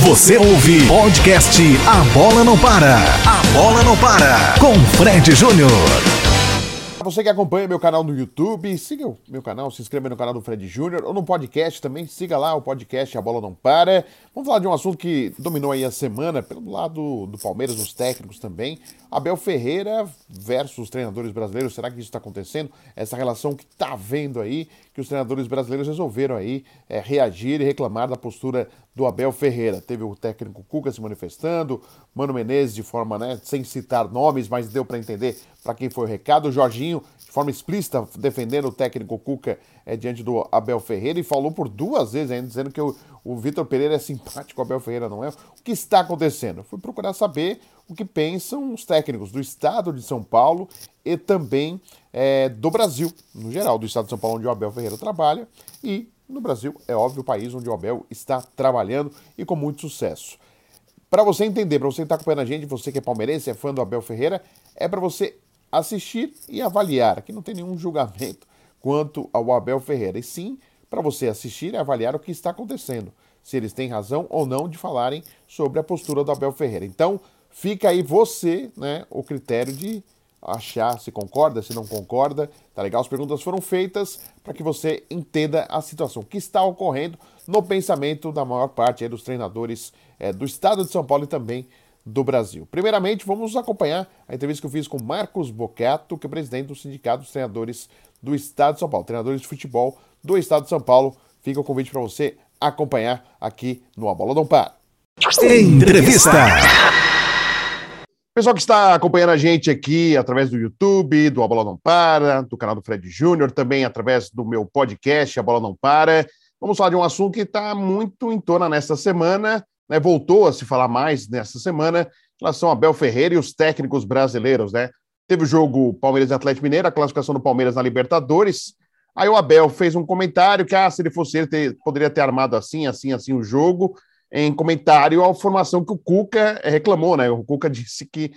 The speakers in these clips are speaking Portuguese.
Você ouve podcast A Bola Não Para. A Bola Não Para. Com Fred Júnior. Você que acompanha meu canal no YouTube, siga o meu canal, se inscreva no canal do Fred Júnior ou no podcast também, siga lá o podcast A Bola Não Para. Vamos falar de um assunto que dominou aí a semana, pelo lado do Palmeiras, dos técnicos também. Abel Ferreira versus treinadores brasileiros, será que isso está acontecendo? Essa relação que está vendo aí, que os treinadores brasileiros resolveram aí é, reagir e reclamar da postura do Abel Ferreira. Teve o técnico Cuca se manifestando, Mano Menezes de forma, né, sem citar nomes, mas deu para entender para quem foi o recado. O Jorginho, de forma explícita, defendendo o técnico Cuca é, diante do Abel Ferreira e falou por duas vezes ainda, dizendo que o, o Vitor Pereira é simpático, o Abel Ferreira não é. O que está acontecendo? Fui procurar saber o que pensam os técnicos do estado de São Paulo e também é, do Brasil, no geral, do estado de São Paulo, onde o Abel Ferreira trabalha, e no Brasil, é óbvio, o país onde o Abel está trabalhando e com muito sucesso. Para você entender, para você que está acompanhando a gente, você que é palmeirense, é fã do Abel Ferreira, é para você assistir e avaliar. Aqui não tem nenhum julgamento quanto ao Abel Ferreira, e sim para você assistir e avaliar o que está acontecendo, se eles têm razão ou não de falarem sobre a postura do Abel Ferreira. Então, fica aí você, né, o critério de achar se concorda, se não concorda. Tá legal? As perguntas foram feitas para que você entenda a situação que está ocorrendo no pensamento da maior parte dos treinadores é, do estado de São Paulo e também do Brasil. Primeiramente, vamos acompanhar a entrevista que eu fiz com Marcos Bocato, que é presidente do Sindicato dos Treinadores do Estado de São Paulo, treinadores de futebol do Estado de São Paulo. Fica o convite para você acompanhar aqui no A Bola Não Para. Entrevista. Pessoal que está acompanhando a gente aqui através do YouTube, do A Bola Não Para, do canal do Fred Júnior, também através do meu podcast A Bola Não Para. Vamos falar de um assunto que está muito em tona nesta semana, né? Voltou a se falar mais nesta semana em relação a Abel Ferreira e os técnicos brasileiros, né? Teve o jogo Palmeiras e Atlético Mineiro, a classificação do Palmeiras na Libertadores. Aí o Abel fez um comentário que, ah, se ele fosse ele, ter, poderia ter armado assim, assim, assim o jogo em comentário à formação que o Cuca reclamou, né? O Cuca disse que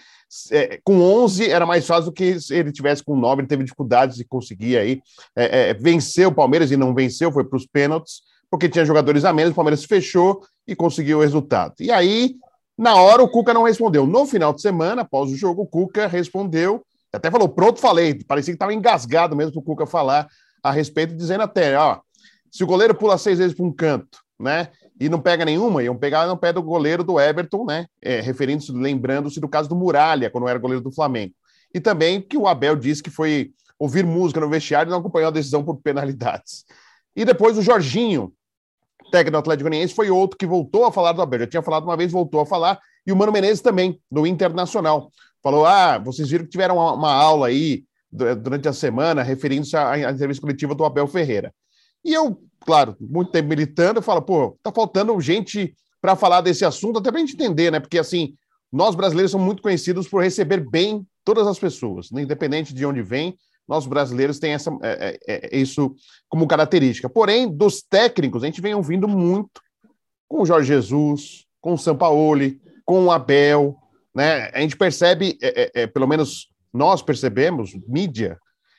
é, com 11 era mais fácil do que se ele tivesse com 9, ele teve dificuldades de conseguir aí é, é, vencer o Palmeiras e não venceu, foi para os pênaltis, porque tinha jogadores a menos, o Palmeiras fechou e conseguiu o resultado. E aí, na hora, o Cuca não respondeu. No final de semana, após o jogo, o Cuca respondeu, até falou, pronto, falei, parecia que estava engasgado mesmo para o Cuca falar a respeito, dizendo até, ó, se o goleiro pula seis vezes para um canto, né? e não pega nenhuma, iam pegar no pé do goleiro do Everton, né? É, referindo-se, lembrando-se do caso do Muralha, quando era goleiro do Flamengo. E também que o Abel disse que foi ouvir música no vestiário e não acompanhou a decisão por penalidades. E depois o Jorginho, técnico do Atlético Goianiense, foi outro que voltou a falar do Abel. Já tinha falado uma vez, voltou a falar. E o Mano Menezes também, do Internacional. Falou: ah, vocês viram que tiveram uma, uma aula aí durante a semana, referindo-se à, à entrevista coletiva do Abel Ferreira. E eu claro, muito tempo militando, eu falo, pô, tá faltando gente para falar desse assunto, até para a gente entender, né? Porque, assim, nós brasileiros somos muito conhecidos por receber bem todas as pessoas, né? independente de onde vem, nós brasileiros têm essa, é, é, é, isso como característica. Porém, dos técnicos, a gente vem ouvindo muito com o Jorge Jesus, com o Sampaoli, com o Abel, né? A gente percebe, é, é, é, pelo menos nós percebemos, mídia,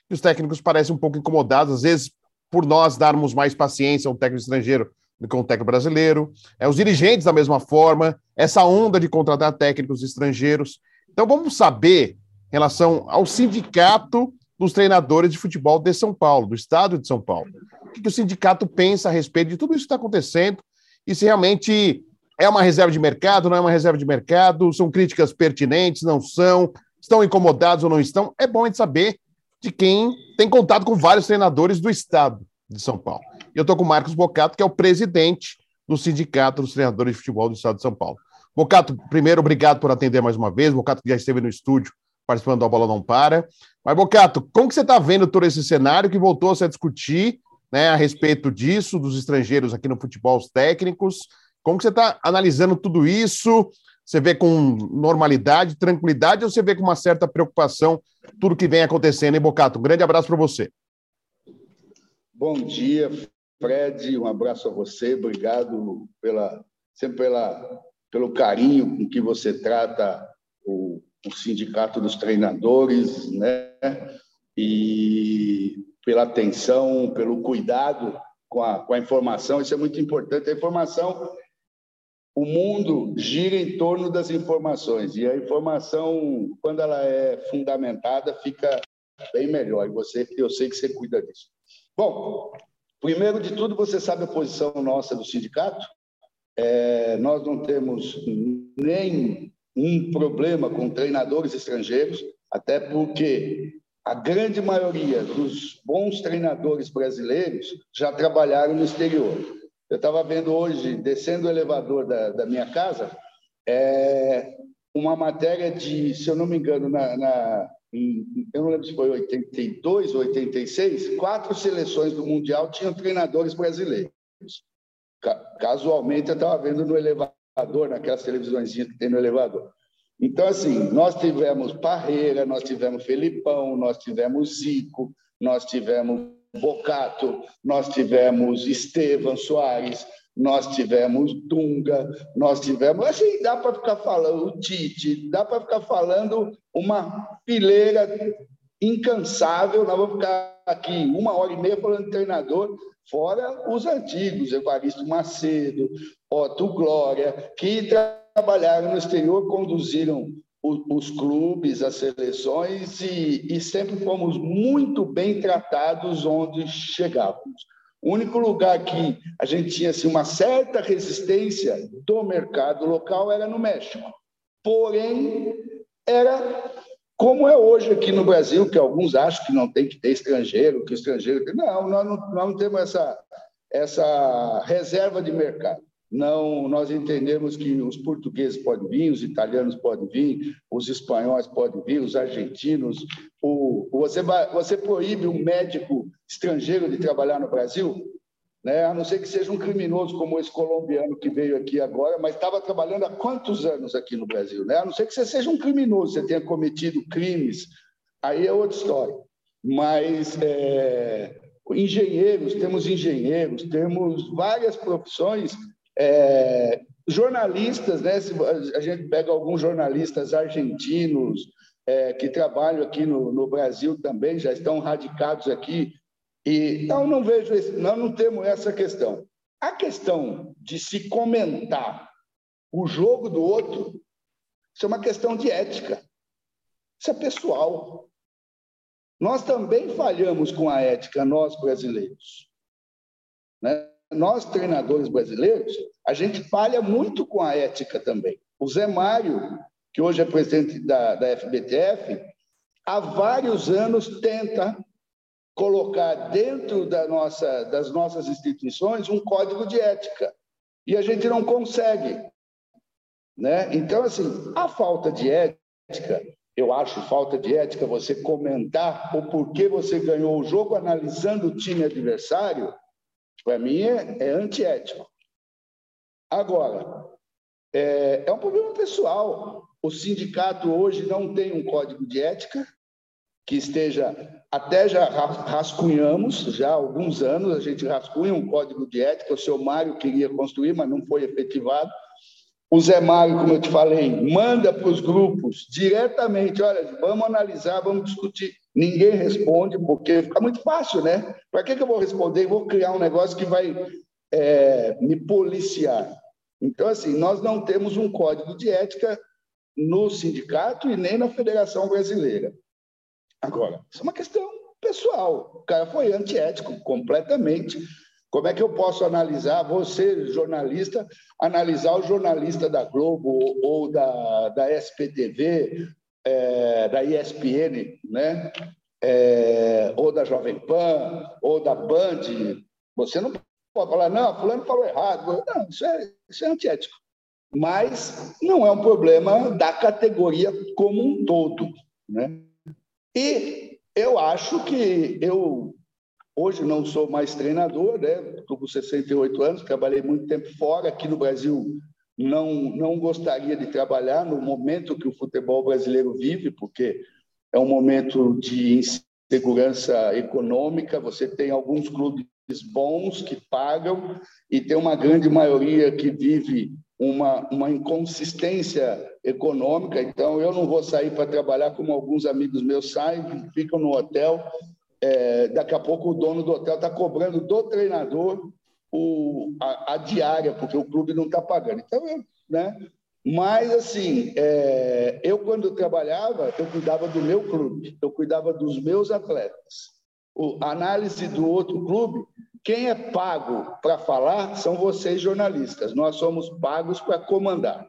que os técnicos parecem um pouco incomodados, às vezes por nós darmos mais paciência a um técnico estrangeiro do que um técnico brasileiro. É, os dirigentes, da mesma forma, essa onda de contratar técnicos estrangeiros. Então, vamos saber, em relação ao sindicato dos treinadores de futebol de São Paulo, do estado de São Paulo. O que, que o sindicato pensa a respeito de tudo isso que está acontecendo e se realmente é uma reserva de mercado, não é uma reserva de mercado, são críticas pertinentes, não são, estão incomodados ou não estão. É bom a gente saber de quem tem contato com vários treinadores do estado de São Paulo. Eu estou com o Marcos Bocato, que é o presidente do Sindicato dos Treinadores de Futebol do Estado de São Paulo. Bocato, primeiro, obrigado por atender mais uma vez. Bocato já esteve no estúdio participando da Bola Não Para. Mas, Bocato, como que você está vendo todo esse cenário que voltou a se discutir né, a respeito disso, dos estrangeiros aqui no futebol, os técnicos? Como que você está analisando tudo isso? Você vê com normalidade, tranquilidade, ou você vê com uma certa preocupação tudo que vem acontecendo, hein, Bocato? Um grande abraço para você. Bom dia, Fred. Um abraço a você. Obrigado pela, sempre pela, pelo carinho com que você trata o, o sindicato dos treinadores, né? E pela atenção, pelo cuidado com a, com a informação. Isso é muito importante. A informação o mundo gira em torno das informações e a informação, quando ela é fundamentada, fica bem melhor. E você, eu sei que você cuida disso. Bom, primeiro de tudo, você sabe a posição nossa do sindicato. É, nós não temos nem um problema com treinadores estrangeiros, até porque a grande maioria dos bons treinadores brasileiros já trabalharam no exterior. Eu estava vendo hoje, descendo o elevador da, da minha casa, é, uma matéria de, se eu não me engano, na, na em, eu não lembro se foi 82 ou 86, quatro seleções do Mundial tinham treinadores brasileiros. Casualmente, eu estava vendo no elevador, naquelas televisões que tem no elevador. Então, assim, nós tivemos Parreira, nós tivemos Felipão, nós tivemos Zico, nós tivemos Bocato, nós tivemos Estevam Soares, nós tivemos Dunga, nós tivemos. Assim, dá para ficar falando, o Tite, dá para ficar falando uma fileira incansável. Nós vamos ficar aqui uma hora e meia falando de treinador, fora os antigos, Evaristo Macedo, Otto Glória, que trabalharam no exterior, conduziram os clubes, as seleções e, e, sempre fomos muito bem tratados onde chegávamos. O único lugar que a gente tinha assim, uma certa resistência do mercado local era no México. Porém, era como é hoje aqui no Brasil, que alguns acham que não tem que ter estrangeiro, que estrangeiro. Não, nós não, nós não temos essa, essa reserva de mercado. Não, nós entendemos que os portugueses podem vir, os italianos podem vir, os espanhóis podem vir, os argentinos. O, você, você proíbe um médico estrangeiro de trabalhar no Brasil, né? a não ser que seja um criminoso como esse colombiano que veio aqui agora, mas estava trabalhando há quantos anos aqui no Brasil? Né? A não ser que você seja um criminoso, você tenha cometido crimes, aí é outra história. Mas é, engenheiros, temos engenheiros, temos várias profissões é, jornalistas, né? Se a gente pega alguns jornalistas argentinos é, que trabalham aqui no, no, Brasil também, já estão radicados aqui. E então não vejo, esse, não temos essa questão. A questão de se comentar o jogo do outro, isso é uma questão de ética. Isso é pessoal. Nós também falhamos com a ética, nós brasileiros. Né? nós, treinadores brasileiros, a gente falha muito com a ética também. O Zé Mário, que hoje é presidente da, da FBTF, há vários anos tenta colocar dentro da nossa, das nossas instituições um código de ética. E a gente não consegue. Né? Então, assim, a falta de ética, eu acho falta de ética você comentar o porquê você ganhou o jogo analisando o time adversário, para mim é, é antiético. Agora, é, é um problema pessoal. O sindicato hoje não tem um código de ética que esteja até já rascunhamos já há alguns anos a gente rascunha um código de ética o seu Mário queria construir mas não foi efetivado o Zé Mário como eu te falei manda para os grupos diretamente olha vamos analisar vamos discutir Ninguém responde, porque fica muito fácil, né? Para que, que eu vou responder e vou criar um negócio que vai é, me policiar? Então, assim, nós não temos um código de ética no sindicato e nem na Federação Brasileira. Agora, isso é uma questão pessoal. O cara foi antiético completamente. Como é que eu posso analisar, você, jornalista, analisar o jornalista da Globo ou da, da SPTV é, da ESPN, né? É, ou da Jovem Pan, ou da Band, você não pode falar, não, fulano falou errado. Não, isso é, isso é antiético. Mas não é um problema da categoria como um todo. Né? E eu acho que eu hoje não sou mais treinador, né? Estou com 68 anos, trabalhei muito tempo fora, aqui no Brasil não, não gostaria de trabalhar no momento que o futebol brasileiro vive, porque é um momento de insegurança econômica. Você tem alguns clubes bons que pagam e tem uma grande maioria que vive uma, uma inconsistência econômica. Então, eu não vou sair para trabalhar como alguns amigos meus saem, ficam no hotel. É, daqui a pouco o dono do hotel está cobrando do treinador o, a, a, diária, porque o clube não está pagando. Então, né? Mas, assim, é, eu, quando trabalhava, eu cuidava do meu clube, eu cuidava dos meus atletas. A análise do outro clube, quem é pago para falar são vocês, jornalistas. Nós somos pagos para comandar.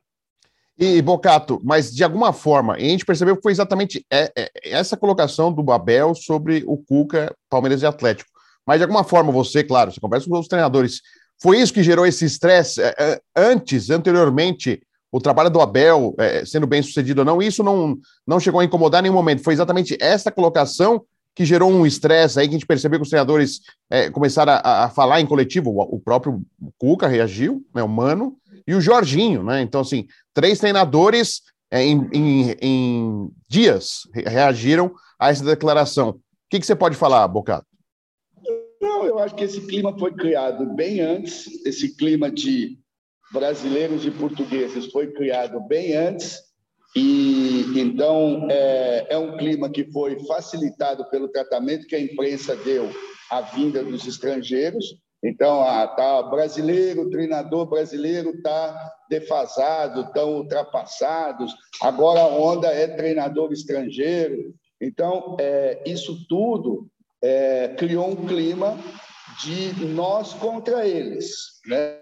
E, Bocato, mas de alguma forma, a gente percebeu que foi exatamente é, é, essa colocação do Babel sobre o Cuca, Palmeiras e Atlético. Mas de alguma forma, você, claro, você conversa com os treinadores, foi isso que gerou esse estresse é, antes, anteriormente, o trabalho do Abel sendo bem sucedido ou não, isso não, não chegou a incomodar em nenhum momento. Foi exatamente essa colocação que gerou um estresse aí que a gente percebeu que os treinadores é, começaram a, a, falar em coletivo. O, o, próprio Cuca reagiu, né, o Mano, e o Jorginho, né? Então, assim, três treinadores é, em, em, em, dias reagiram a essa declaração. O que, que você pode falar, Bocato? Não, eu acho que esse clima foi criado bem antes, esse clima de brasileiros e portugueses foi criado bem antes e então é, é, um clima que foi facilitado pelo tratamento que a imprensa deu à vinda dos estrangeiros. Então, ah, tá brasileiro, treinador brasileiro está defasado, estão ultrapassados. Agora a onda é treinador estrangeiro. Então, é, isso tudo é, criou um clima de nós contra eles, né?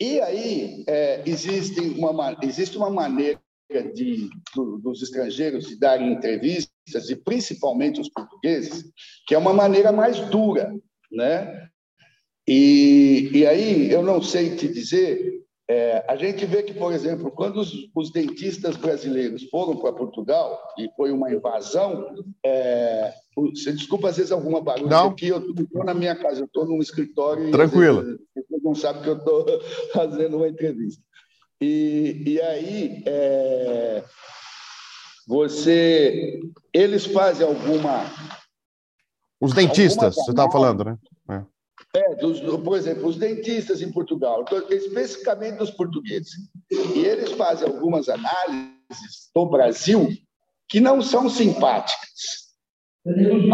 E aí é, existe, uma, existe uma maneira de, do, dos estrangeiros de darem entrevistas, e principalmente os portugueses, que é uma maneira mais dura. Né? E, e aí eu não sei te dizer, é, a gente vê que, por exemplo, quando os, os dentistas brasileiros foram para Portugal, e foi uma invasão, é, você desculpa às vezes alguma barulho não. aqui, eu estou na minha casa, eu estou num escritório. Tranquilo. E, não sabe que eu estou fazendo uma entrevista. E, e aí, é, você, eles fazem alguma. Os dentistas, você estava falando, né? É, é dos, por exemplo, os dentistas em Portugal, especificamente dos portugueses. E eles fazem algumas análises do Brasil que não são simpáticas.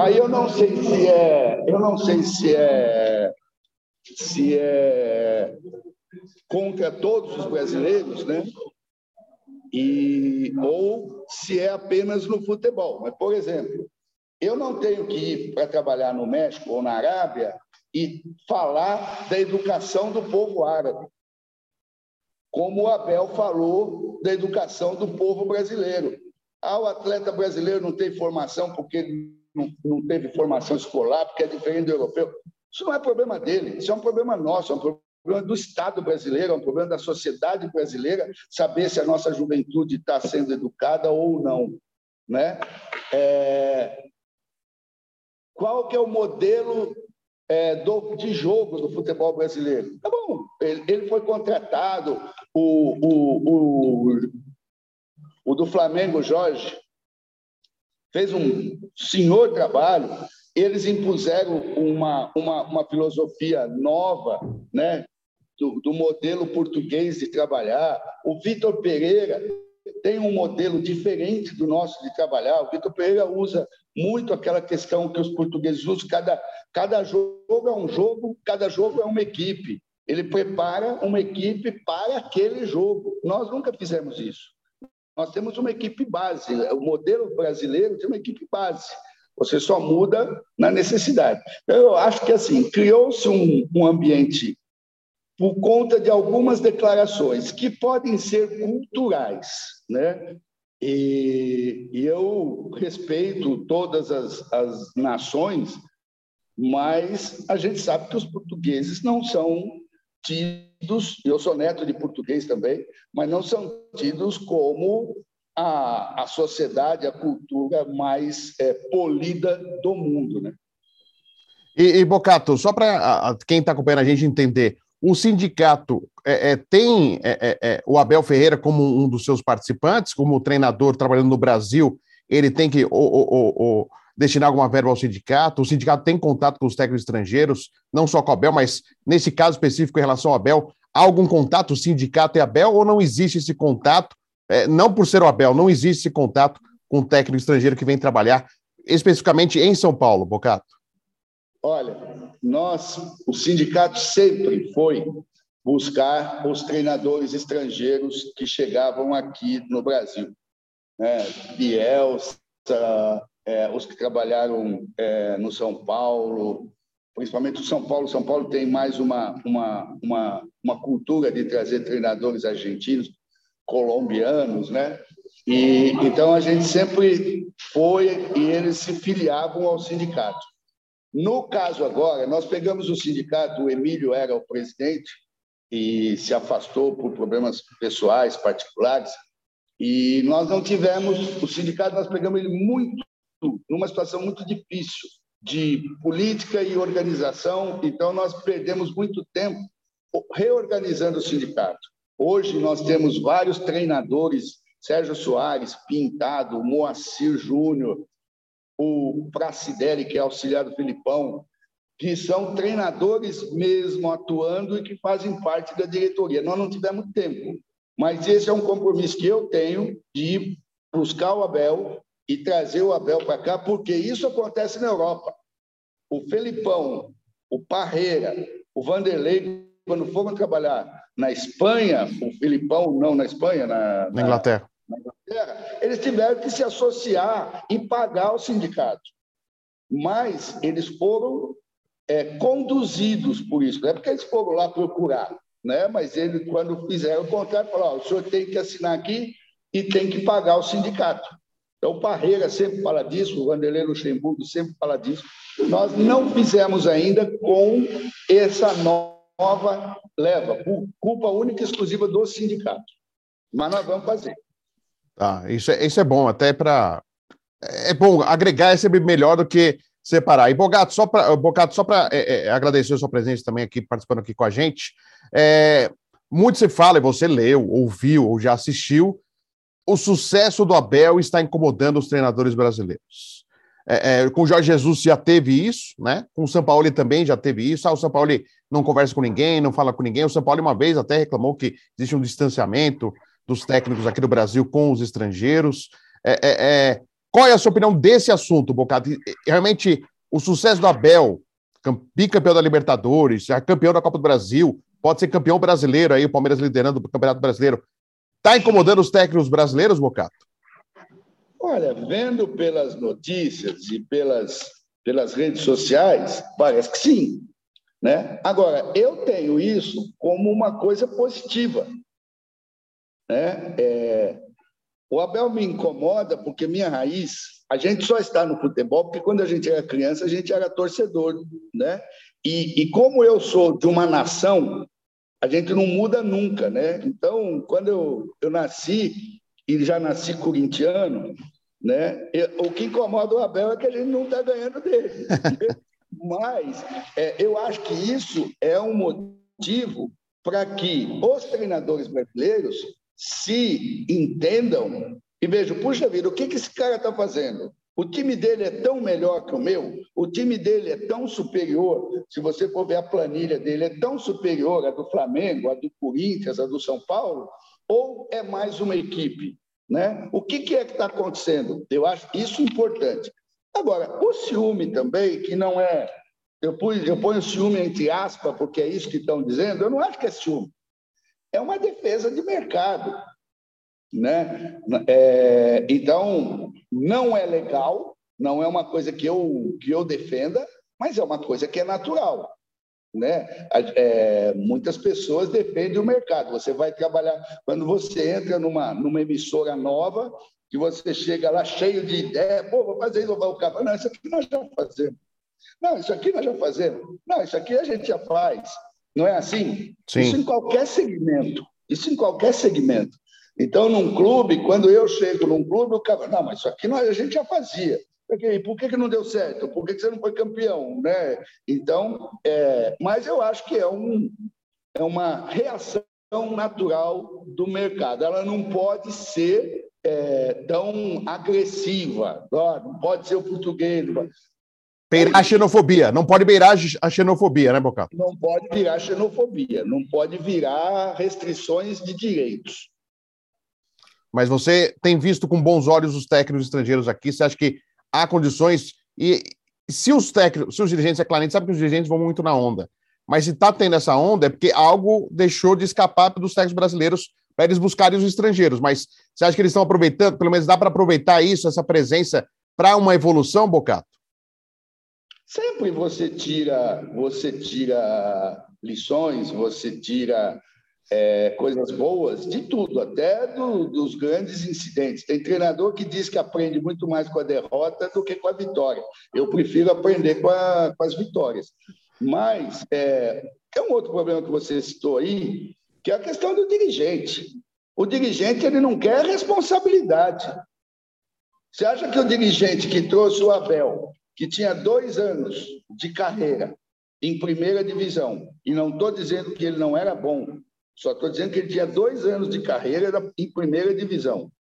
Aí eu não sei se é, eu não sei se é se é contra todos os brasileiros, né? E, ou se é apenas no futebol. Mas, por exemplo, eu não tenho que ir para trabalhar no México ou na Arábia e falar da educação do povo árabe, como o Abel falou da educação do povo brasileiro. Ah, o atleta brasileiro não tem formação porque não, não teve formação escolar, porque é diferente do europeu. Isso não é problema dele, isso é um problema nosso, é um problema do Estado brasileiro, é um problema da sociedade brasileira saber se a nossa juventude está sendo educada ou não. Né? É... Qual que é o modelo é, do, de jogo do futebol brasileiro? Tá bom, ele, ele foi contratado, o, o, o, o do Flamengo, Jorge, fez um senhor trabalho, eles impuseram uma, uma, uma filosofia nova, né? Do, do, modelo português de trabalhar. O Vitor Pereira tem um modelo diferente do nosso de trabalhar. O Vitor Pereira usa muito aquela questão que os portugueses usam: cada, cada jogo é um jogo, cada jogo é uma equipe. Ele prepara uma equipe para aquele jogo. Nós nunca fizemos isso. Nós temos uma equipe base. O modelo brasileiro tem uma equipe base. Você só muda na necessidade. Então, eu acho que assim criou-se um, um ambiente por conta de algumas declarações que podem ser culturais, né? E, e eu respeito todas as, as nações, mas a gente sabe que os portugueses não são tidos, eu sou neto de português também, mas não são tidos como a, a sociedade, a cultura mais é, polida do mundo. Né? E, e Bocato, só para quem está acompanhando a gente entender, o sindicato é, é, tem é, é, é, o Abel Ferreira como um dos seus participantes, como treinador trabalhando no Brasil, ele tem que destinar alguma verba ao sindicato, o sindicato tem contato com os técnicos estrangeiros, não só com o Abel, mas nesse caso específico em relação ao Abel, há algum contato sindicato e Abel ou não existe esse contato? é, não por ser o Abel, não existe esse contato com um técnico estrangeiro que vem trabalhar especificamente em São Paulo, Bocato? Olha, nós, o sindicato sempre foi buscar os treinadores estrangeiros que chegavam aqui no Brasil. É, Bielsa, é, os que trabalharam é, no São Paulo, principalmente o São Paulo. São Paulo tem mais uma, uma, uma, uma cultura de trazer treinadores argentinos, colombianos, né? E então a gente sempre foi e eles se filiavam ao sindicato. No caso agora, nós pegamos o sindicato, o Emílio era o presidente e se afastou por problemas pessoais particulares e nós não tivemos o sindicato, nós pegamos ele muito numa situação muito difícil de política e organização, então nós perdemos muito tempo reorganizando o sindicato. Hoje nós temos vários treinadores, Sérgio Soares, Pintado, Moacir Júnior, o Pracidelli, que é auxiliar do Filipão, que são treinadores mesmo atuando e que fazem parte da diretoria. Nós não tivemos tempo, mas esse é um compromisso que eu tenho de buscar o Abel e trazer o Abel para cá, porque isso acontece na Europa. O Felipão, o Parreira, o Vanderlei, quando foram trabalhar na Espanha, o Filipão não na Espanha, na, na. Na Inglaterra, eles tiveram que se associar e pagar o sindicato. Mas eles foram é, conduzidos por isso, não é porque eles foram lá procurar, né? mas eles, quando fizeram o contrato, falaram: o senhor tem que assinar aqui e tem que pagar o sindicato. Então, o Parreira sempre fala disso, o Vanderlei Luxemburgo sempre fala disso. Nós não fizemos ainda com essa nova leva, por culpa única e exclusiva do sindicato. Mas nós vamos fazer. Tá, isso é, isso é bom, até para. É bom, agregar é sempre melhor do que separar. E Bogato, só para só para é, é, agradecer a sua presença também aqui, participando aqui com a gente. É, muito se fala, e você leu, ouviu ou já assistiu, o sucesso do Abel está incomodando os treinadores brasileiros. É, é, com o Jorge Jesus já teve isso, né? Com o São Paulo também já teve isso. Ah, o São Paulo não conversa com ninguém, não fala com ninguém. O São Paulo uma vez até reclamou que existe um distanciamento dos técnicos aqui do Brasil com os estrangeiros. É, é, é qual é a sua opinião desse assunto, Bocado? Realmente, o sucesso do Abel, bicampeão da Libertadores, campeão da Copa do Brasil, pode ser campeão brasileiro aí, o Palmeiras liderando o Campeonato Brasileiro. Está incomodando os técnicos brasileiros, Bocato? Olha, vendo pelas notícias e pelas, pelas redes sociais, parece que sim. Né? Agora, eu tenho isso como uma coisa positiva. Né? É, o Abel me incomoda porque minha raiz, a gente só está no futebol porque quando a gente era criança a gente era torcedor, né? E, e como eu sou de uma nação a gente não muda nunca, né? Então, quando eu, eu nasci, e já nasci corintiano, né? Eu, o que incomoda o Abel é que a gente não está ganhando dele. Mas é, eu acho que isso é um motivo para que os treinadores brasileiros se entendam e vejam, puxa vida, o que, que esse cara está fazendo? O time dele é tão melhor que o meu, o time dele é tão superior, se você for ver a planilha dele, é tão superior à do Flamengo, à do Corinthians, à do São Paulo, ou é mais uma equipe? Né? O que, que é que está acontecendo? Eu acho isso importante. Agora, o ciúme também, que não é. Eu, pus, eu ponho ciúme entre aspas, porque é isso que estão dizendo, eu não acho que é ciúme. É uma defesa de mercado. Né? É, então, não é legal, não é uma coisa que eu, que eu defenda, mas é uma coisa que é natural. Né? É, muitas pessoas defendem o mercado. Você vai trabalhar, quando você entra numa, numa emissora nova, que você chega lá cheio de ideia, pô, vou fazer isso, vou o Não, isso aqui nós já fazemos. Não, isso aqui nós já fazemos. Não, isso aqui a gente já faz. Não é assim? Sim. Isso em qualquer segmento. Isso em qualquer segmento. Então, num clube, quando eu chego num clube, o cara, não, mas isso aqui nós, a gente já fazia. Por que, que não deu certo? Por que, que você não foi campeão? Né? Então, é, mas eu acho que é, um, é uma reação natural do mercado. Ela não pode ser é, tão agressiva, não pode ser o português. Beirar a xenofobia, não pode beirar a xenofobia, né, Bocato? Não pode virar xenofobia, não pode virar restrições de direitos mas você tem visto com bons olhos os técnicos estrangeiros aqui? Você acha que há condições? E se os técnicos, se os dirigentes, é claro, a gente sabe que os dirigentes vão muito na onda, mas se está tendo essa onda é porque algo deixou de escapar dos técnicos brasileiros para eles buscarem os estrangeiros. Mas você acha que eles estão aproveitando, pelo menos dá para aproveitar isso, essa presença, para uma evolução, Bocato? Sempre você tira, você tira lições, você tira é, coisas boas de tudo, até do, dos grandes incidentes. Tem treinador que diz que aprende muito mais com a derrota do que com a vitória. Eu prefiro aprender com, a, com as vitórias. Mas é, é um outro problema que você citou aí, que é a questão do dirigente. O dirigente ele não quer responsabilidade. Você acha que o dirigente que trouxe o Abel, que tinha dois anos de carreira em primeira divisão, e não estou dizendo que ele não era bom, só estou dizendo que ele tinha dois anos de carreira em primeira divisão.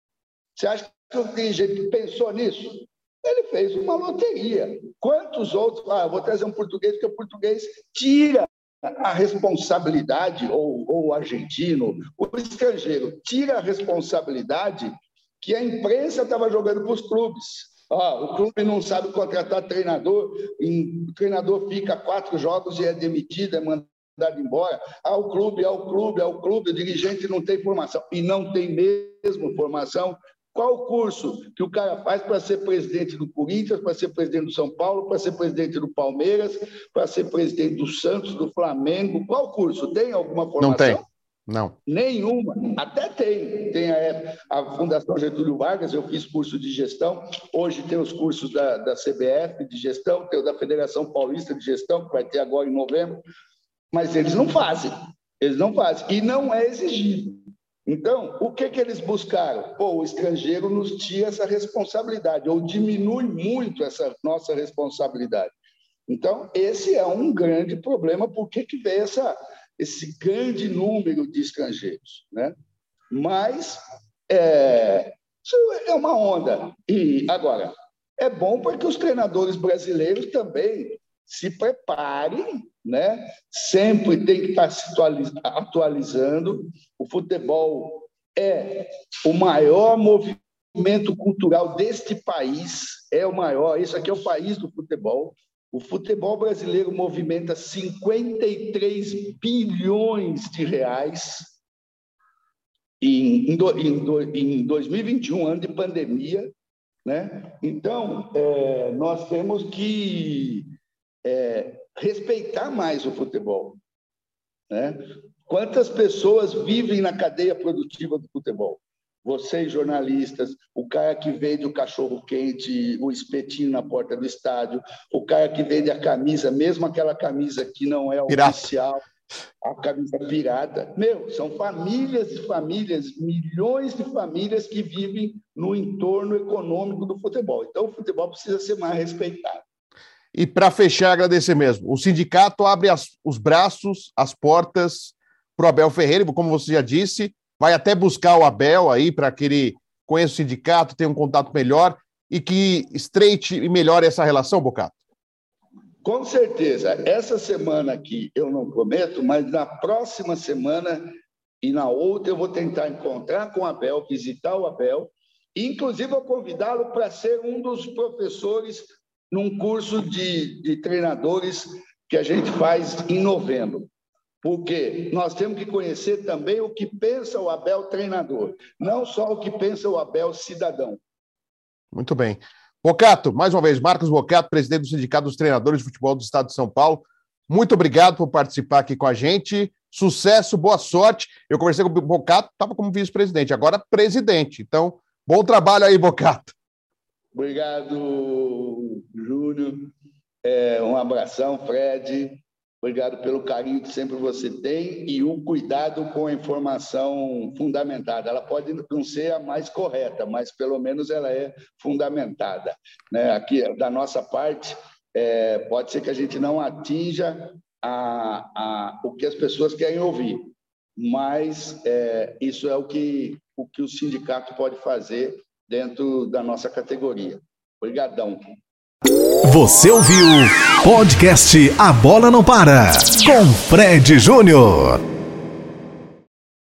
Você acha que o dirigente pensou nisso? Ele fez uma loteria. Quantos outros? Ah, vou trazer um português, porque o português tira a responsabilidade, ou, ou o argentino, o estrangeiro, tira a responsabilidade que a imprensa estava jogando para os clubes. Ah, o clube não sabe contratar treinador, o treinador fica quatro jogos e é demitido, é mandado embora. Ah, o clube, é o clube, é o clube, o dirigente não tem formação. E não tem mesmo formação. Qual o curso que o cara faz para ser presidente do Corinthians, para ser presidente do São Paulo, para ser presidente do Palmeiras, para ser presidente do Santos, do Flamengo? Qual curso? Tem alguma formação? Não tem. Não. Nenhuma. Até tem. Tem a, a, Fundação Getúlio Vargas, eu fiz curso de gestão. Hoje tem os cursos da, da CBF de gestão, tem o da Federação Paulista de Gestão, que vai ter agora em novembro. Mas eles não fazem. Eles não fazem. E não é exigido. Então, o que, que eles buscaram? Pô, o estrangeiro nos tira essa responsabilidade, ou diminui muito essa nossa responsabilidade. Então, esse é um grande problema, por que, que veio essa, esse grande número de estrangeiros? Né? Mas é, isso é uma onda. E, agora, é bom porque os treinadores brasileiros também se preparem né? Sempre tem que estar se atualizando. O futebol é o maior movimento cultural deste país, é o maior. Isso aqui é o país do futebol. O futebol brasileiro movimenta 53 bilhões de reais em, em, em 2021, ano de pandemia. Né? Então, é, nós temos que é, respeitar mais o futebol. Né? Quantas pessoas vivem na cadeia produtiva do futebol? Vocês, jornalistas, o cara que vende o cachorro-quente, o espetinho na porta do estádio, o cara que vende a camisa, mesmo aquela camisa que não é pirata. oficial, a camisa pirata. Meu, são famílias e famílias, milhões de famílias que vivem no entorno econômico do futebol. Então, o futebol precisa ser mais respeitado. E para fechar, agradecer mesmo. O sindicato abre as, os braços, as portas para o Abel Ferreira, como você já disse, vai até buscar o Abel aí para que ele conheça o sindicato, tenha um contato melhor e que estreite e melhore essa relação, Bocato. Com certeza. Essa semana aqui eu não prometo, mas na próxima semana e na outra eu vou tentar encontrar com o Abel, visitar o Abel, inclusive vou convidá-lo para ser um dos professores num curso de, de treinadores que a gente faz em novembro. Porque nós temos que conhecer também o que pensa o Abel treinador, não só o que pensa o Abel cidadão. Muito bem. Bocato, mais uma vez, Marcos Bocato, presidente do Sindicato dos Treinadores de Futebol do Estado de São Paulo. Muito obrigado por participar aqui com a gente. Sucesso, boa sorte. Eu conversei com o Bocato, estava como vice-presidente, agora presidente. Então, bom trabalho aí, Bocato. Obrigado, Júlio. É, um abração, Fred. Obrigado pelo carinho que sempre você tem e o cuidado com a informação fundamentada. Ela pode não ser a mais correta, mas pelo menos ela é fundamentada. Né? Aqui, da nossa parte, é, pode ser que a gente não atinja a, a, o que as pessoas querem ouvir, mas é, isso é o que, o que o sindicato pode fazer dentro da nossa categoria. Obrigadão. Você ouviu podcast A Bola Não Para com Fred Júnior.